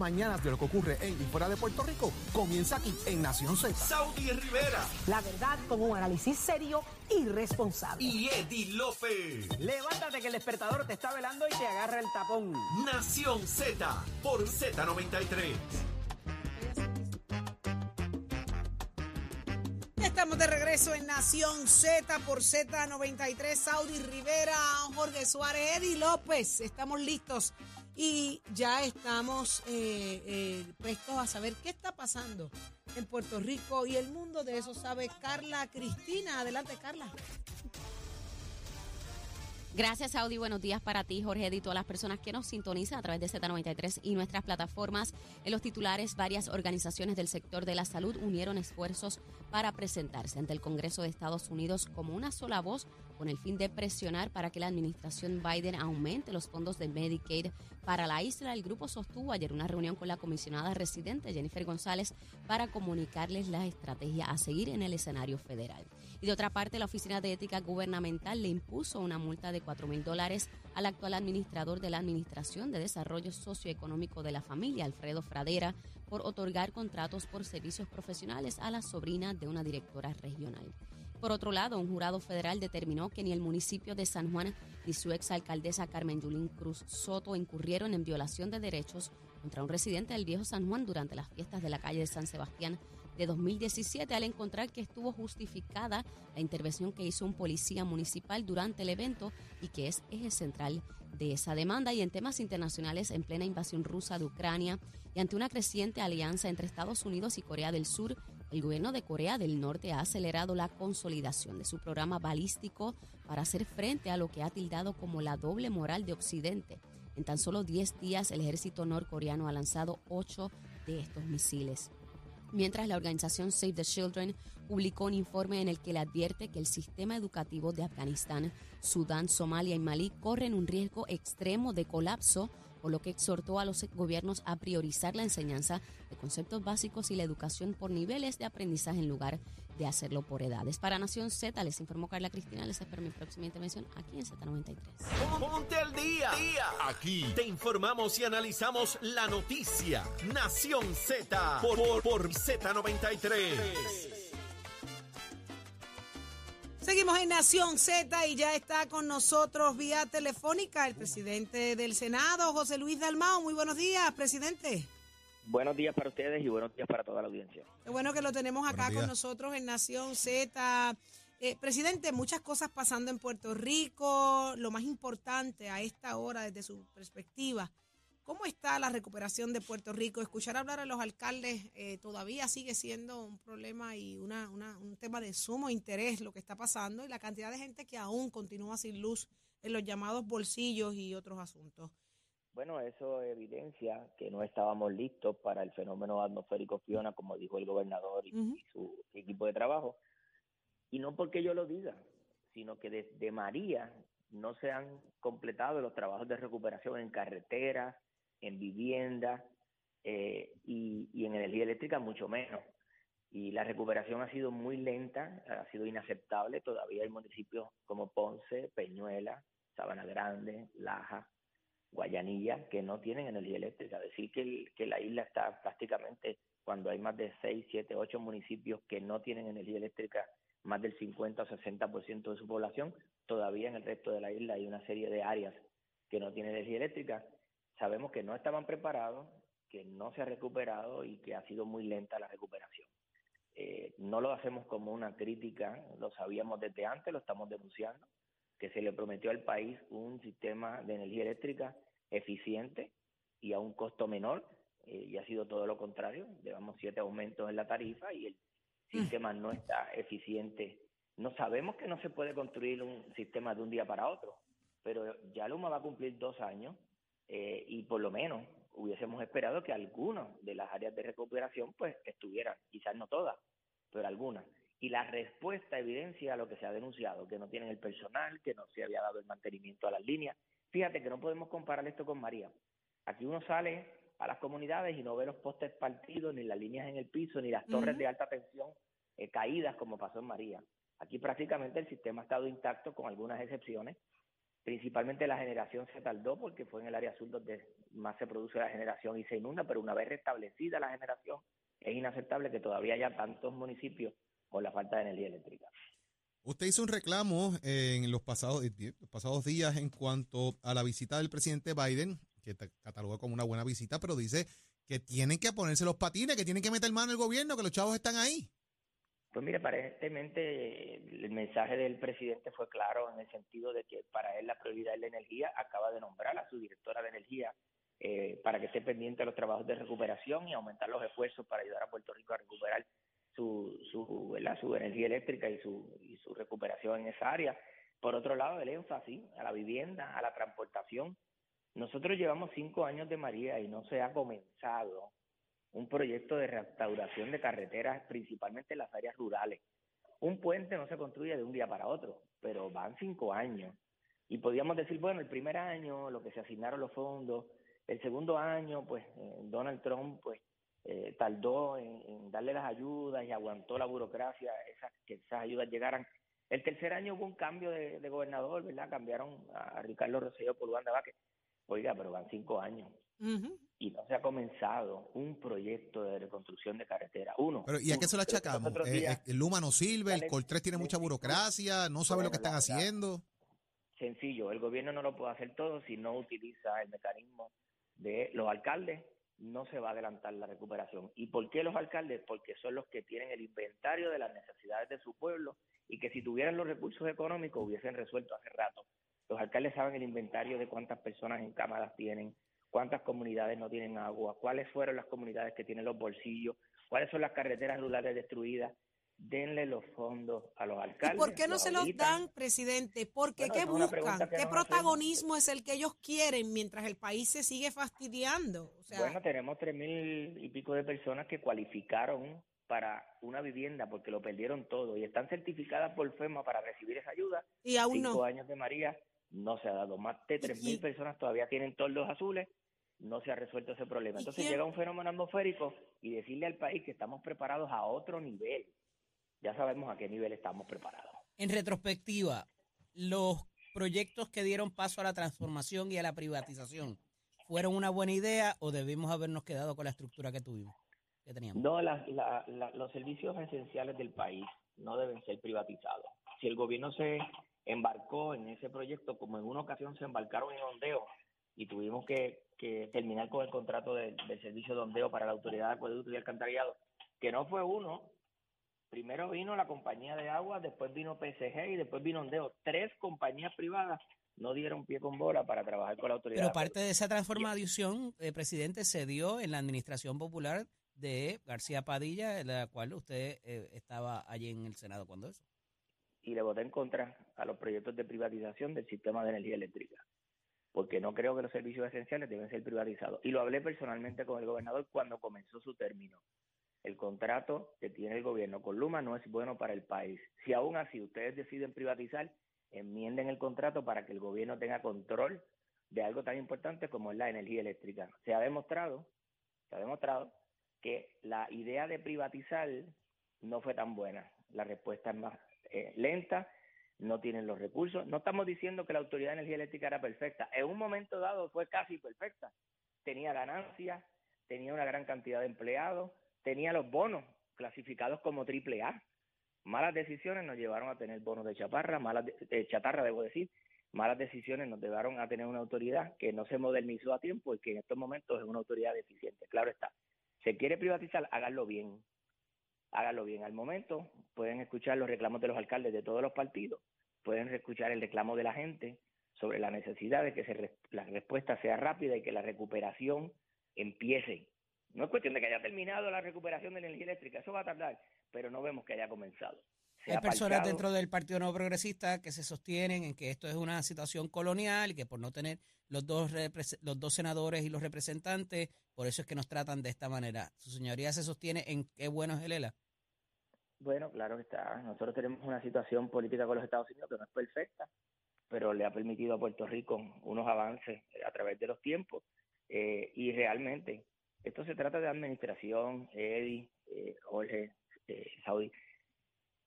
Mañanas de lo que ocurre en y fuera de Puerto Rico comienza aquí en Nación Z. Saudi Rivera La verdad con un análisis serio y responsable. y Eddie Lofe. Levántate que el despertador te está velando y te agarra el tapón. Nación Z por Z93. Ya Estamos de regreso en Nación Z por Z93, Saudi Rivera, Jorge Suárez, Eddie López. Estamos listos y ya estamos eh, eh, prestos a saber qué está pasando en Puerto Rico y el mundo. De eso sabe Carla Cristina. Adelante, Carla. Gracias, Audi. Buenos días para ti, Jorge, y todas las personas que nos sintonizan a través de Z93 y nuestras plataformas. En los titulares, varias organizaciones del sector de la salud unieron esfuerzos para presentarse ante el Congreso de Estados Unidos como una sola voz con el fin de presionar para que la administración Biden aumente los fondos de Medicaid para la isla. El grupo sostuvo ayer una reunión con la comisionada residente Jennifer González para comunicarles la estrategia a seguir en el escenario federal. Y de otra parte, la Oficina de Ética Gubernamental le impuso una multa de 4 mil dólares al actual administrador de la Administración de Desarrollo Socioeconómico de la Familia, Alfredo Fradera, por otorgar contratos por servicios profesionales a la sobrina de una directora regional. Por otro lado, un jurado federal determinó que ni el municipio de San Juan ni su exalcaldesa Carmen Yulín Cruz Soto incurrieron en violación de derechos contra un residente del viejo San Juan durante las fiestas de la calle de San Sebastián de 2017 al encontrar que estuvo justificada la intervención que hizo un policía municipal durante el evento y que es eje central de esa demanda y en temas internacionales en plena invasión rusa de Ucrania y ante una creciente alianza entre Estados Unidos y Corea del Sur, el gobierno de Corea del Norte ha acelerado la consolidación de su programa balístico para hacer frente a lo que ha tildado como la doble moral de Occidente. En tan solo 10 días, el ejército norcoreano ha lanzado 8 de estos misiles mientras la organización Save the Children publicó un informe en el que le advierte que el sistema educativo de Afganistán, Sudán, Somalia y Malí corren un riesgo extremo de colapso, por lo que exhortó a los gobiernos a priorizar la enseñanza de conceptos básicos y la educación por niveles de aprendizaje en lugar de hacerlo por edades. Para Nación Z, les informó Carla Cristina, les espero mi próxima intervención aquí en Z93. Ponte al día. Aquí te informamos y analizamos la noticia. Nación Z por, por, por Z93. Seguimos en Nación Z y ya está con nosotros vía telefónica el presidente del Senado, José Luis Dalmao. Muy buenos días, presidente. Buenos días para ustedes y buenos días para toda la audiencia. Qué bueno que lo tenemos acá con nosotros en Nación Z. Eh, presidente, muchas cosas pasando en Puerto Rico. Lo más importante a esta hora, desde su perspectiva, ¿cómo está la recuperación de Puerto Rico? Escuchar hablar a los alcaldes eh, todavía sigue siendo un problema y una, una- un tema de sumo interés lo que está pasando y la cantidad de gente que aún continúa sin luz en los llamados bolsillos y otros asuntos. Bueno, eso evidencia que no estábamos listos para el fenómeno atmosférico Fiona, como dijo el gobernador y, su equipo de trabajo. Y no porque yo lo diga, sino que desde María no se han completado los trabajos de recuperación en carreteras, en vivienda eh, y, y en energía eléctrica mucho menos. Y la recuperación ha sido muy lenta, ha sido inaceptable. Todavía hay municipios como Ponce, Peñuela, Sabana Grande, Laja, Guayanilla, que no tienen energía eléctrica. Decir que, la isla está prácticamente, cuando hay más de 6, 7, 8 municipios que no tienen energía eléctrica, más del 50 o 60% de su población, todavía en el resto de la isla hay una serie de áreas que no tienen energía eléctrica. Sabemos que no estaban preparados, que no se ha recuperado y que ha sido muy lenta la recuperación. Eh, no lo hacemos como una crítica, lo sabíamos desde antes, lo estamos denunciando, que se le prometió al país un sistema de energía eléctrica eficiente y a un costo menor, eh, y ha sido todo lo contrario. Llevamos siete aumentos en la tarifa y el sistema no está eficiente. No sabemos que no se puede construir un sistema de un día para otro, pero ya Luma va a cumplir dos años eh, y por lo menos hubiésemos esperado que algunas de las áreas de recuperación pues estuvieran, quizás no todas, pero algunas. Y la respuesta evidencia lo que se ha denunciado, que no tienen el personal, que no se había dado el mantenimiento a las líneas. Fíjate que no podemos comparar esto con María. Aquí uno sale a las comunidades y no ve los postes partidos, ni las líneas en el piso, ni las torres de alta tensión eh, caídas como pasó en María. Aquí prácticamente el sistema ha estado intacto con algunas excepciones. Principalmente la generación se tardó porque fue en el área sur donde más se produce la generación y se inunda, pero una vez restablecida la generación, es inaceptable que todavía haya tantos municipios con la falta de energía eléctrica. Usted hizo un reclamo en los pasados, los pasados días en cuanto a la visita del presidente Biden, que catalogó como una buena visita, pero dice que tienen que ponerse los patines, que tienen que meter mano el gobierno, que los chavos están ahí. Pues mire, aparentemente el mensaje del presidente fue claro en el sentido de que para él la prioridad es la energía. Acaba de nombrar a su directora de energía eh, para que esté pendiente de los trabajos de recuperación y aumentar los esfuerzos para ayudar a Puerto Rico a recuperar su, su, su energía eléctrica y su, y su recuperación en esa área. Por otro lado, el énfasis a la vivienda, a la transportación. Nosotros llevamos cinco años de María y no se ha comenzado un proyecto de restauración de carreteras, principalmente en las áreas rurales. Un puente no se construye de un día para otro, pero van cinco años. Y podríamos decir, bueno, el primer año, lo que se asignaron los fondos, el segundo año, pues eh, Donald Trump pues tardó en, darle las ayudas y aguantó la burocracia, esas, que esas ayudas llegaran. El tercer año hubo un cambio de, gobernador, ¿verdad? Cambiaron a Ricardo Rosselló por Wanda Vázquez. Oiga, pero van cinco años y no se ha comenzado un proyecto de reconstrucción de carretera. Uno. Pero ¿y a qué se lo achacamos? Eh, eh, ¿El Luma no sirve? ¿El Coltrés tiene mucha burocracia? ¿No sabe lo que están haciendo? Sencillo, el gobierno no lo puede hacer todo si no utiliza el mecanismo de los alcaldes, no se va a adelantar la recuperación. ¿Y por qué los alcaldes? Porque son los que tienen el inventario de las necesidades de su pueblo y que si tuvieran los recursos económicos hubiesen resuelto hace rato. Los alcaldes saben el inventario de cuántas personas en cámaras tienen, cuántas comunidades no tienen agua, cuáles fueron las comunidades que tienen los bolsillos, cuáles son las carreteras rurales destruidas. Denle los fondos a los alcaldes. ¿Y ¿Por qué no se los dan, presidente? Porque ¿qué buscan? ¿Qué protagonismo es el que ellos quieren mientras el país se sigue fastidiando? bueno, tenemos tres mil y pico de personas que cualificaron para una vivienda porque lo perdieron todo y están certificadas por FEMA para recibir esa ayuda. Y aún Cinco años de María no se ha dado. Más de tres mil personas todavía tienen toldos azules no se ha resuelto ese problema. Entonces llega un fenómeno atmosférico y decirle al país que estamos preparados a otro nivel. Ya sabemos a qué nivel estamos preparados. En retrospectiva, los proyectos que dieron paso a la transformación y a la privatización, ¿fueron una buena idea o debimos habernos quedado con la estructura que tuvimos, que teníamos? No, los servicios esenciales del país no deben ser privatizados. Si el gobierno se embarcó en ese proyecto, como en una ocasión se embarcaron en Ondeo y tuvimos que que terminar con el contrato del servicio de ondeo para la Autoridad de Acueducto y Alcantarillado, que no fue uno. Primero vino la compañía de agua, después vino PSG y después vino Ondeo. Tres compañías privadas no dieron pie con bola para trabajar con la autoridad. Pero parte de esa transformación, eh, presidente, se dio en la administración popular de García Padilla, en la cual usted eh, estaba allí en el Senado cuando eso. Y le voté en contra a los proyectos de privatización del sistema de energía eléctrica porque no creo que los servicios esenciales deben ser privatizados. Y lo hablé personalmente con el gobernador cuando comenzó su término. El contrato que tiene el gobierno con Luma no es bueno para el país. Si aún así ustedes deciden privatizar, enmienden el contrato para que el gobierno tenga control de algo tan importante como es la energía eléctrica. Se ha demostrado, se ha demostrado que la idea de privatizar no fue tan buena. La respuesta es más eh, lenta no tienen los recursos. No estamos diciendo que la Autoridad de Energía Eléctrica era perfecta. En un momento dado fue casi perfecta. Tenía ganancias, tenía una gran cantidad de empleados, tenía los bonos clasificados como triple A. Malas decisiones nos llevaron a tener bonos de chaparra, malas de, chatarra, debo decir. Malas decisiones nos llevaron a tener una autoridad que no se modernizó a tiempo y que en estos momentos es una autoridad deficiente. Claro está. Se quiere privatizar, háganlo bien hágalo bien. Al momento pueden escuchar los reclamos de los alcaldes de todos los partidos, pueden escuchar el reclamo de la gente sobre la necesidad de que se la respuesta sea rápida y que la recuperación empiece. No es cuestión de que haya terminado la recuperación de la energía eléctrica, eso va a tardar, pero no vemos que haya comenzado. Hay personas dentro del Partido No Progresista que se sostienen en que esto es una situación colonial y que por no tener los dos, los dos senadores y los representantes, por eso es que nos tratan de esta manera. ¿Su señoría se sostiene en qué bueno es el ELA? Bueno, claro que está. Nosotros tenemos una situación política con los Estados Unidos que no es perfecta, pero le ha permitido a Puerto Rico unos avances a través de los tiempos. Eh, y realmente, esto se trata de administración, Eddie, eh, Jorge, eh, Saudi.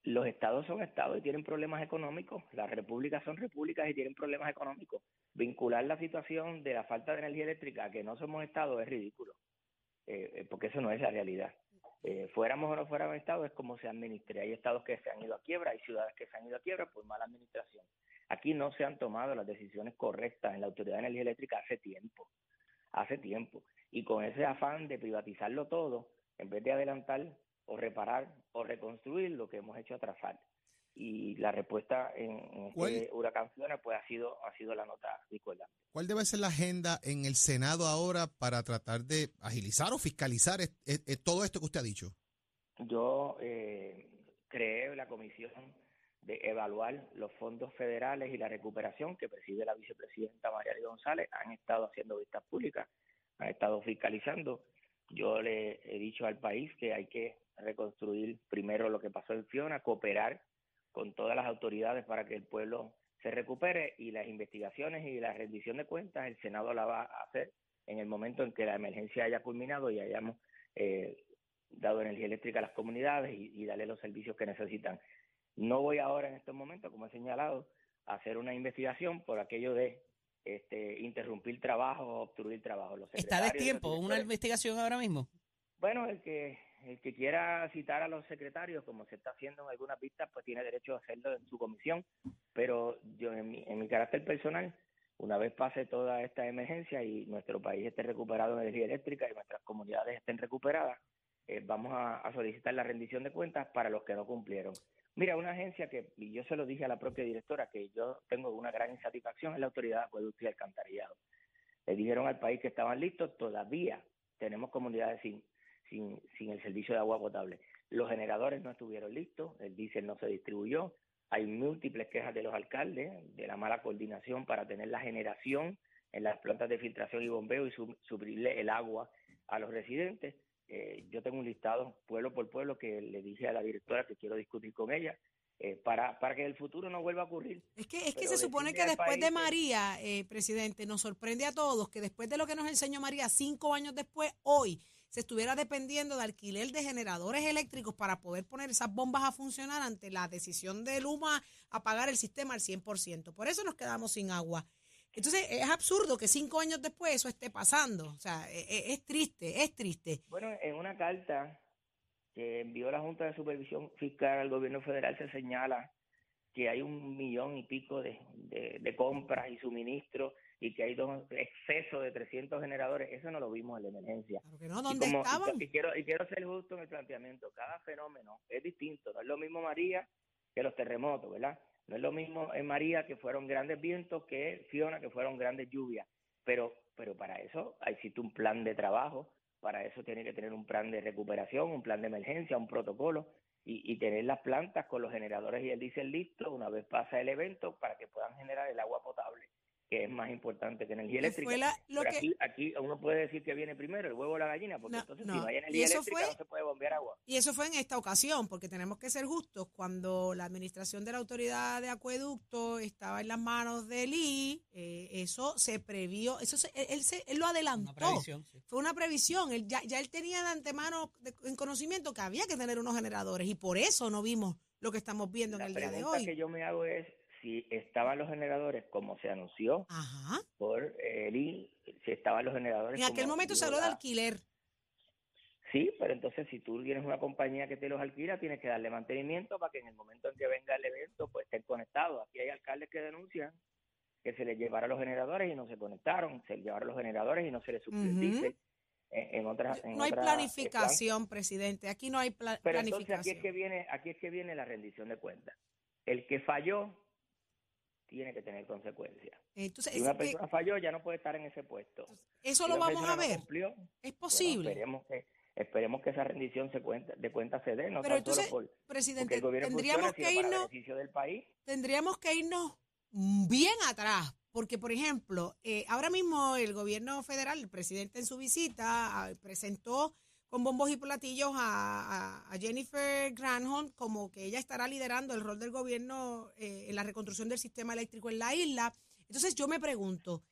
Los estados son estados y tienen problemas económicos, las repúblicas son repúblicas y tienen problemas económicos. Vincular la situación de la falta de energía eléctrica a que no somos estados es ridículo, porque eso no es la realidad. fuéramos o no fuéramos estados es como se administre. Hay estados que se han ido a quiebra, hay ciudades que se han ido a quiebra por mala administración. Aquí no se han tomado las decisiones correctas en la Autoridad de Energía Eléctrica hace tiempo, hace tiempo. Y con ese afán de privatizarlo todo, en vez de adelantar o reparar o reconstruir lo que hemos hecho atrasar. Y la respuesta en, este huracán Fiona pues ha sido, ha sido la nota discordante. ¿Cuál debe ser la agenda en el Senado ahora para tratar de agilizar o fiscalizar todo esto que usted ha dicho? Yo eh, creé la comisión de evaluar los fondos federales y la recuperación que preside la vicepresidenta María González. Han estado haciendo vistas públicas, han estado fiscalizando. Yo le he dicho al país que hay que reconstruir primero lo que pasó en Fiona, cooperar con todas las autoridades para que el pueblo se recupere y las investigaciones y la rendición de cuentas el Senado la va a hacer en el momento en que la emergencia haya culminado y hayamos eh, dado energía eléctrica a las comunidades y darle los servicios que necesitan. No voy ahora en estos momentos, como he señalado, a hacer una investigación por aquello de este, interrumpir trabajo o obstruir trabajo. ¿Está de tiempo una investigación ahora mismo? Bueno, el que, el que quiera citar a los secretarios, como se está haciendo en algunas vistas, pues tiene derecho a hacerlo en su comisión, pero yo en mi, en mi carácter personal, una vez pase toda esta emergencia y nuestro país esté recuperado en energía eléctrica y nuestras comunidades estén recuperadas, eh, vamos a solicitar la rendición de cuentas para los que no cumplieron. Mira, una agencia que, y yo se lo dije a la propia directora, que yo tengo una gran insatisfacción es la Autoridad de Acueducto y Alcantarillado. Le dijeron al país que estaban listos, todavía tenemos comunidades sin, sin, sin el servicio de agua potable. Los generadores no estuvieron listos, el diésel no se distribuyó, hay múltiples quejas de los alcaldes de la mala coordinación para tener la generación en las plantas de filtración y bombeo y suplirle el agua a los residentes. Eh, yo tengo un listado pueblo por pueblo que le dije a la directora que quiero discutir con ella eh, para, para que el futuro no vuelva a ocurrir. Es que, es que se supone que después de María, eh, presidente, nos sorprende a todos que después de lo que nos enseñó María cinco años después, hoy se estuviera dependiendo de alquiler de generadores eléctricos para poder poner esas bombas a funcionar ante la decisión de Luma a pagar el sistema al 100%. Por eso nos quedamos sin agua. Entonces, es absurdo que cinco años después eso esté pasando. O sea, e, e, es, triste, es triste. Bueno, en una carta que envió la Junta de Supervisión Fiscal al gobierno federal se señala que hay un millón y pico de, de, compras y suministros y que hay dos excesos de 300 generadores. Eso no lo vimos en la emergencia. Claro que no, ¿dónde estaban? Y, quiero, y quiero ser justo en el planteamiento. Cada fenómeno es distinto. No es lo mismo María que los terremotos, ¿verdad? No es lo mismo en María, que fueron grandes vientos, que Fiona, que fueron grandes lluvias. Pero, pero para eso existe un plan de trabajo, para eso tiene que tener un plan de recuperación, un plan de emergencia, un protocolo y, y tener las plantas con los generadores y el diésel listo una vez pasa el evento para que puedan generar el agua potable que es más importante que energía eléctrica. Pero aquí, aquí, uno puede decir que viene primero el huevo o la gallina, porque entonces si no hay energía eléctrica no se puede bombear agua. Y eso fue en esta ocasión, porque tenemos que ser justos. Cuando la administración de la autoridad de acueducto estaba en las manos de Lee, eh, eso se previó, eso él, se, él lo adelantó. Fue una previsión. Él, ya, ya él tenía de antemano en conocimiento que había que tener unos generadores y por eso no vimos lo que estamos viendo en el día de hoy. La que yo me hago es si estaban los generadores como se anunció por el si estaban los generadores. En aquel momento se habló de alquiler. Sí, pero entonces si tú tienes una compañía que te los alquila, tienes que darle mantenimiento para que en el momento en que venga el evento, pues estén conectados. Aquí hay alcaldes que denuncian que se les llevaron los generadores y no se conectaron, se les llevaron los generadores y no se les suplió En, otras, no hay planificación, presidente. Aquí no hay planificación. Pero entonces aquí es que viene, aquí es que viene la rendición de cuentas. El que falló tiene que tener consecuencias. si una persona falló, ya no puede estar en ese puesto. eso lo vamos a ver. es posible. esperemos, que, esperemos que esa rendición se cuenta, de cuenta se dé, no Pero tan entonces, solo por, presidente, el gobierno tendríamos que irnos, del país. tendríamos que irnos bien atrás, porque por ejemplo, eh, ahora mismo el gobierno federal, el presidente en su visita ah, presentó con bombos y platillos a, Jennifer Granholm como que ella estará liderando el rol del gobierno eh, en la reconstrucción del sistema eléctrico en la isla. Entonces yo me pregunto,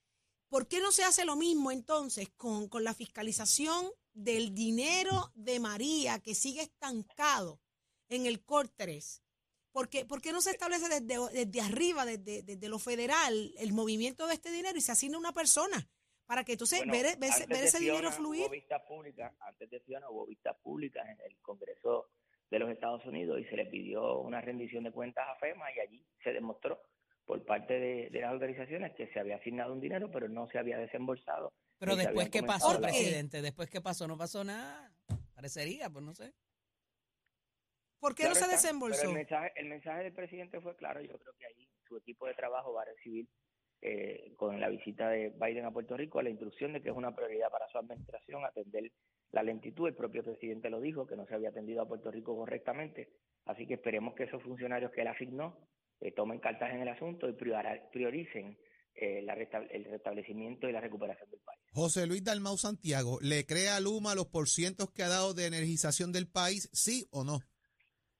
¿por qué no se hace lo mismo entonces con, con la fiscalización del dinero de María que sigue estancado en el COR 3? ¿Por qué, por qué no se establece desde, desde arriba, desde, desde lo federal, el movimiento de este dinero y se asigna una persona? Para que entonces Bueno, ver, ver antes ver de ese dinero Fiona fluir. Hubo vistas públicas, antes de Fiona hubo vistas públicas en el Congreso de los Estados Unidos y se le pidió una rendición de cuentas a FEMA y allí se demostró por parte de, de las organizaciones que se había asignado un dinero pero no se había desembolsado. Pero después, ¿qué pasó, presidente? Después, ¿qué pasó? No pasó nada. Parecería, pues no sé. ¿Por qué Claro no se está, desembolsó? Pero el mensaje, el mensaje del presidente fue claro. Yo creo que ahí su equipo de trabajo va a recibir eh, con la visita de Biden a Puerto Rico la instrucción de que es una prioridad para su administración atender la lentitud. El propio presidente lo dijo, que no se había atendido a Puerto Rico correctamente. Así que esperemos que esos funcionarios que él asignó eh, tomen cartas en el asunto y prioricen eh, la el restablecimiento y la recuperación del país. José Luis Dalmau Santiago, ¿le cree a Luma los porcientos que ha dado de energización del país, sí o no?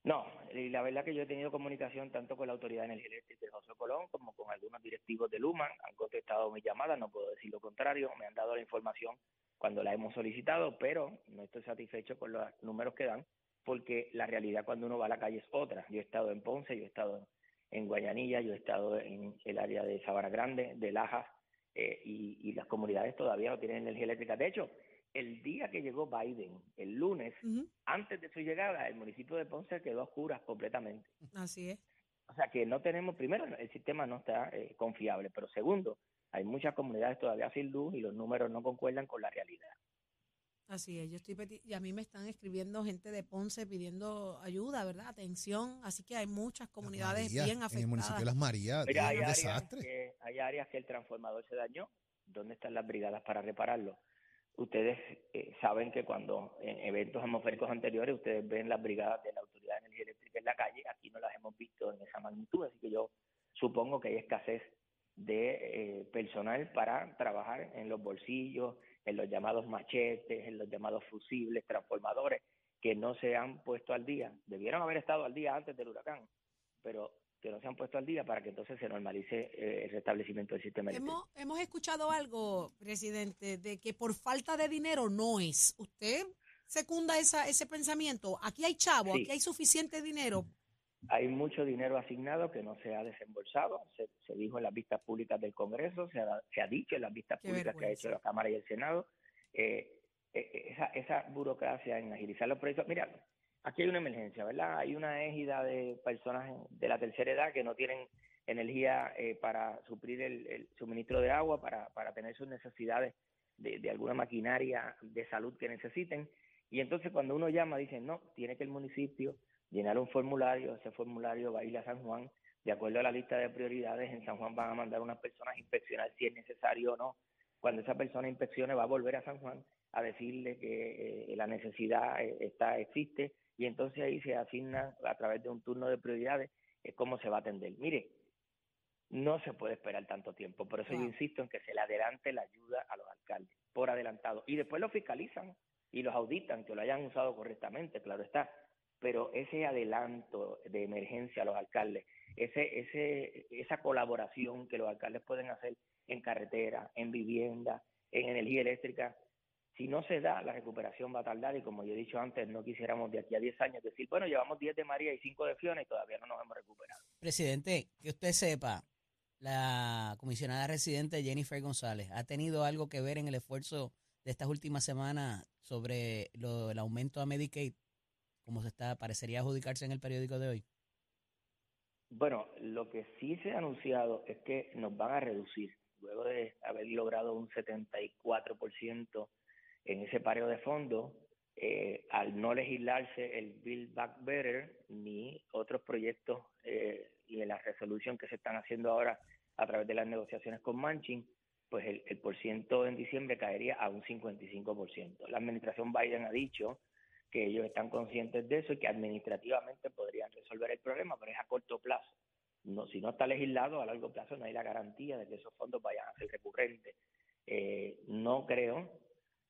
No, y la verdad que yo he tenido comunicación tanto con la Autoridad de Energía Eléctrica de José Colón como con algunos directivos de Luma, han contestado mis llamadas, no puedo decir lo contrario, me han dado la información cuando la hemos solicitado, pero no estoy satisfecho con los números que dan, porque la realidad cuando uno va a la calle es otra. Yo he estado en Ponce, yo he estado en Guayanilla, yo he estado en el área de Sabana Grande, de Lajas, eh, y, y las comunidades todavía no tienen energía eléctrica. De hecho, el día que llegó Biden, el lunes, antes de su llegada, el municipio de Ponce quedó a oscuras completamente. Así es. O sea que no tenemos, primero, el sistema no está eh, confiable, pero segundo, hay muchas comunidades todavía sin luz y los números no concuerdan con la realidad. Así es, yo estoy peti- y a mí me están escribiendo gente de Ponce pidiendo ayuda, ¿verdad? Atención, así que hay muchas comunidades bien En el municipio de afectadas. Las Marías, hay un áreas, desastre. que, hay áreas que el transformador se dañó. ¿Dónde están las brigadas para repararlo? Ustedes eh, saben que cuando en eventos atmosféricos anteriores ustedes ven las brigadas de la Autoridad de Energía Eléctrica en la calle, aquí no las hemos visto en esa magnitud, así que yo supongo que hay escasez de eh, personal para trabajar en los bolsillos, en los llamados machetes, en los llamados fusibles, transformadores, que no se han puesto al día. Debieron haber estado al día antes del huracán, pero que no se han puesto al día para que entonces se normalice eh, el restablecimiento del sistema eléctrico. Hemos, hemos escuchado algo, presidente, de que por falta de dinero no es. ¿Usted secunda esa, ese pensamiento? Aquí hay chavo, Sí. aquí hay suficiente dinero. Hay mucho dinero asignado que no se ha desembolsado, se, se dijo en las vistas públicas del Congreso, se ha, se ha dicho en las vistas Qué públicas que ha hecho la Cámara y el Senado. Eh, eh, esa, esa burocracia en agilizar los proyectos. Mira, aquí hay una emergencia, ¿verdad? Hay una égida de personas de la tercera edad que no tienen energía eh, para suplir el, suministro de agua, para, para tener sus necesidades de, de alguna maquinaria de salud que necesiten. Y entonces cuando uno llama, dicen, no, tiene que el municipio llenar un formulario, ese formulario va a ir a San Juan, de acuerdo a la lista de prioridades, en San Juan van a mandar unas personas a inspeccionar si es necesario o no. Cuando esa persona inspeccione va a volver a San Juan a decirle que eh, la necesidad eh, está existe y entonces ahí se asigna a través de un turno de prioridades eh, cómo se va a atender. Mire, no se puede esperar tanto tiempo, por eso yo insisto en que se le adelante la ayuda a los alcaldes, por adelantado, y después lo fiscalizan y los auditan, que lo hayan usado correctamente, claro está, pero ese adelanto de emergencia a los alcaldes, ese, ese, esa colaboración que los alcaldes pueden hacer en carretera, en vivienda, en energía eléctrica, si no se da, la recuperación va a tardar y como yo he dicho antes, no quisiéramos de aquí a 10 años decir, bueno, llevamos 10 de María y 5 de Fiona y todavía no nos hemos recuperado. Presidente, que usted sepa, la comisionada residente Jennifer González ha tenido algo que ver en el esfuerzo de estas últimas semanas sobre lo, el aumento a Medicaid, como se está, parecería adjudicarse en el periódico de hoy. Bueno, lo que sí se ha anunciado es que nos van a reducir, luego de haber logrado un 74% en ese pareo de fondos, eh, al no legislarse el Build Back Better ni otros proyectos eh, y en la resolución que se están haciendo ahora a través de las negociaciones con Manchin, pues el, el por ciento en diciembre caería a un 55%. La administración Biden ha dicho que ellos están conscientes de eso y que administrativamente podrían resolver el problema, pero es a corto plazo. No, si no está legislado, a largo plazo no hay la garantía de que esos fondos vayan a ser recurrentes. Eh, no creo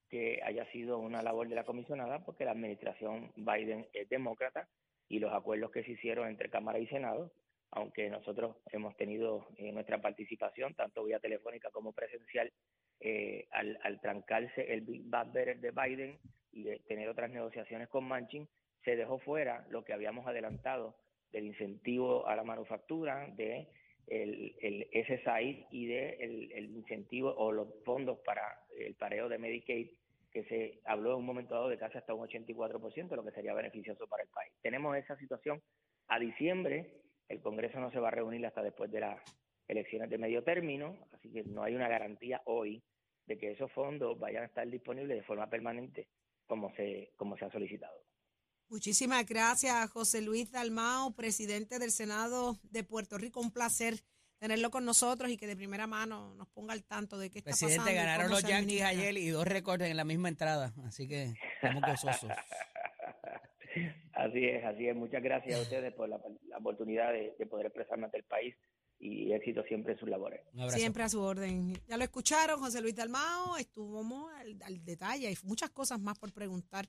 que haya sido una labor de la comisionada porque la administración Biden es demócrata y los acuerdos que se hicieron entre Cámara y Senado, aunque nosotros hemos tenido eh, nuestra participación, tanto vía telefónica como presencial, eh, al, al, trancarse el Big Bad Better de Biden y de tener otras negociaciones con Manchin, se dejó fuera lo que habíamos adelantado del incentivo a la manufactura, de el, el SSI y de el, el incentivo o los fondos para el pareo de Medicaid que se habló en un momento dado de casi hasta un 84%, lo que sería beneficioso para el país. Tenemos esa situación a diciembre, el Congreso no se va a reunir hasta después de las elecciones de medio término, así que no hay una garantía hoy de que esos fondos vayan a estar disponibles de forma permanente como se, como se ha solicitado. Muchísimas gracias, José Luis Dalmao, presidente del Senado de Puerto Rico. Un placer tenerlo con nosotros y que de primera mano nos ponga al tanto de qué está Presidente, pasando. ganaron los Yankees ayer y dos récords en la misma entrada, así que estamos gozosos. así es, así es. Muchas gracias a ustedes por la, la oportunidad de, de, poder expresarme ante el país y éxito siempre en sus labores. Siempre a su orden. Ya lo escucharon, José Luis Dalmao, estuvo al, al detalle, hay muchas cosas más por preguntar.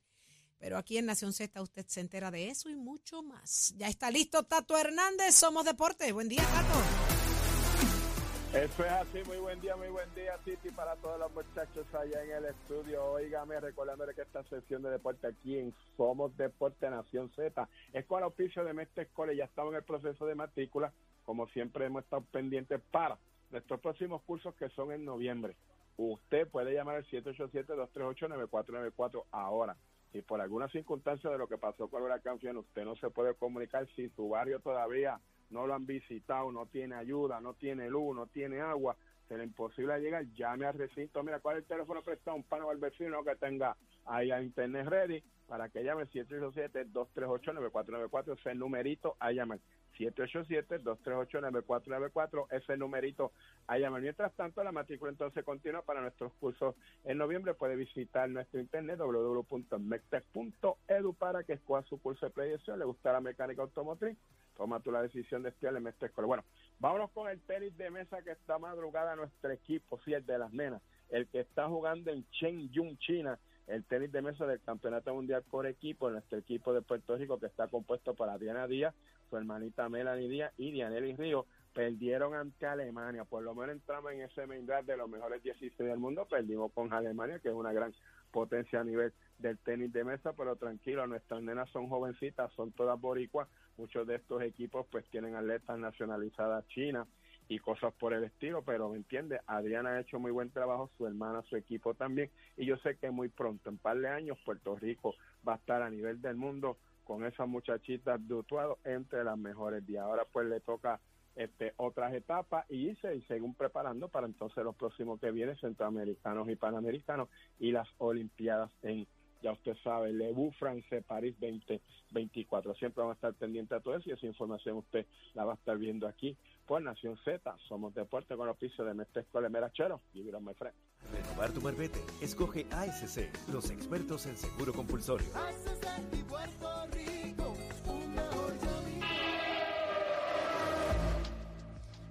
Pero aquí en Nación Z usted se entera de eso y mucho más. Ya está listo Tato Hernández, Somos Deporte. Buen día, Tato. Eso es así, muy buen día, muy buen día, Titi, para todos los muchachos allá en el estudio. Óigame, recordándole que esta sesión de deporte aquí en Somos Deporte Nación Z es con el auspicio de Mestre Escuela. Ya estamos en el proceso de matrícula. Como siempre, hemos estado pendientes para nuestros próximos cursos que son en noviembre. Usted puede llamar al 787-238-9494 ahora. Si por alguna circunstancia de lo que pasó con el huracán Fiona usted no se puede comunicar, si su barrio todavía no lo han visitado, no tiene ayuda, no tiene luz, no tiene agua, será imposible llegar, llame al recinto, mira cuál es el teléfono prestado, un pano al vecino que tenga ahí a internet ready para que llame 787-238-9494, ese numerito a llamar. 787-238-9494, ese numerito a llamar. Mientras tanto, la matrícula entonces continúa para nuestros cursos en noviembre. Puede visitar nuestro internet www.mectec.edu para que escoja su curso de proyección. Le gusta la mecánica automotriz. Toma tú la decisión de estudiar en Mectec. Bueno, vámonos con el tenis de mesa que está madrugada nuestro equipo, sí, el de las nenas. El que está jugando en Chengdu, China el tenis de mesa del Campeonato Mundial por equipo, nuestro equipo de Puerto Rico que está compuesto por Adriana Díaz, su hermanita Melanie Díaz y Dianely Río, perdieron ante Alemania, por lo menos entramos en ese main de los mejores 16 del mundo, perdimos con Alemania, que es una gran potencia a nivel del tenis de mesa, pero tranquilo, nuestras nenas son jovencitas, son todas boricuas, muchos de estos equipos pues tienen atletas nacionalizadas chinas, y cosas por el estilo, pero me entiende, Adriana ha hecho muy buen trabajo, su hermana, su equipo también, y yo sé que muy pronto, en par de años, Puerto Rico va a estar a nivel del mundo con esas muchachitas de Utuado entre las mejores. Y ahora pues le toca este, otras etapas y se según preparando para entonces los próximos que vienen, centroamericanos y panamericanos, y las Olimpiadas en ya usted sabe, Le Bout France París 2024. Siempre vamos a estar pendientes a todo eso y esa información usted la va a estar viendo aquí por Nación Z. Somos Deporte con oficio de Mestre Escuela Merachero. Y mira, my friend. Renovar tu marbete. Escoge ASC, los expertos en seguro compulsorio.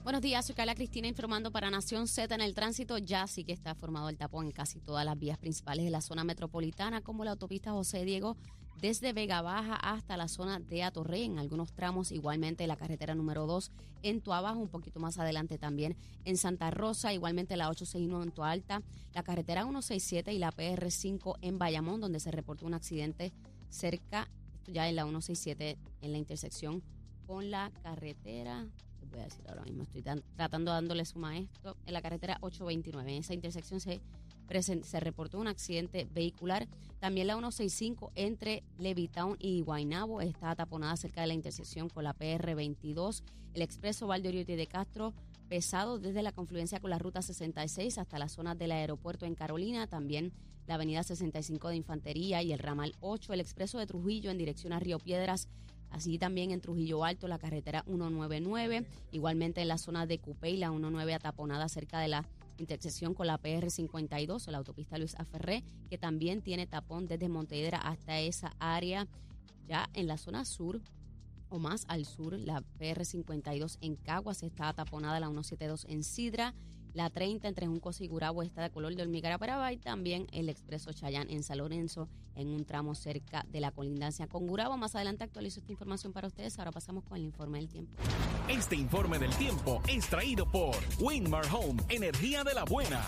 Buenos días, soy Carla Cristina informando para Nación Z en el tránsito. Ya sí que está formado el tapón en casi todas las vías principales de la zona metropolitana, como la autopista José Diego desde Vega Baja hasta la zona de Atorrey, en algunos tramos, igualmente la carretera número 2 en Tuabajo, un poquito más adelante también en Santa Rosa, igualmente la 861 en Tualta, la carretera 167 y la PR5 en Bayamón, donde se reportó un accidente cerca, ya en la 167 en la intersección con la carretera voy a decir ahora mismo, estoy tratando dándole suma a esto, en la carretera 829. En esa intersección se, se reportó un accidente vehicular. También la 165 entre Levitown y Guaynabo está taponada cerca de la intersección con la PR22. El expreso Valdeoriotti de Castro pesado desde la confluencia con la ruta 66 hasta la zona del aeropuerto en Carolina. También la avenida 65 de Infantería y el ramal 8, el expreso de Trujillo en dirección a Río Piedras Así también en Trujillo Alto, la carretera 199, igualmente en la zona de Cupey, la 19 ataponada cerca de la intersección con la PR52 o la autopista Luis Aferré, que también tiene tapón desde Monteidra hasta esa área. Ya en la zona sur, o más al sur, la PR52 en Caguas está taponada, la 172 en Sidra, la 30 entre Juncos y Gurabo está de color de hormiga para y también el expreso Chayán en San Lorenzo en un tramo cerca de la colindancia con Gurabo. Más adelante actualizo esta información para ustedes. Ahora pasamos con el informe del tiempo. Este informe del tiempo es traído por Winmar Home, energía de la buena.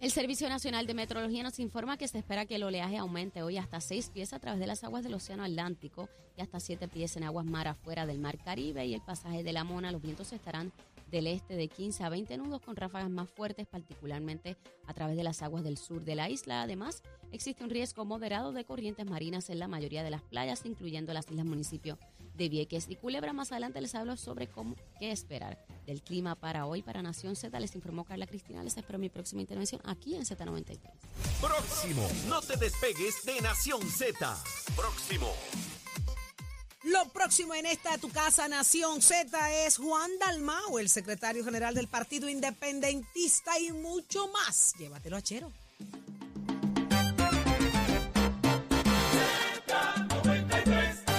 El Servicio Nacional de Meteorología nos informa que se espera que el oleaje aumente hoy hasta 6 pies a través de las aguas del Océano Atlántico y hasta 7 pies en aguas mar afuera del Mar Caribe y el pasaje de la Mona. Los vientos estarán del este de 15 a 20 nudos con ráfagas más fuertes, particularmente a través de las aguas del sur de la isla. Además, existe un riesgo moderado de corrientes marinas en la mayoría de las playas, incluyendo las islas municipios de Vieques y Culebra. Más adelante les hablo sobre cómo, qué esperar del clima para hoy para Nación Z. Les informó Carla Cristina. Les espero mi próxima intervención aquí en Z93. Próximo. No te despegues de Nación Z. Próximo. Lo próximo en esta Tu Casa Nación Z es Juan Dalmau, el secretario general del Partido Independentista y mucho más. Llévatelo a Chero.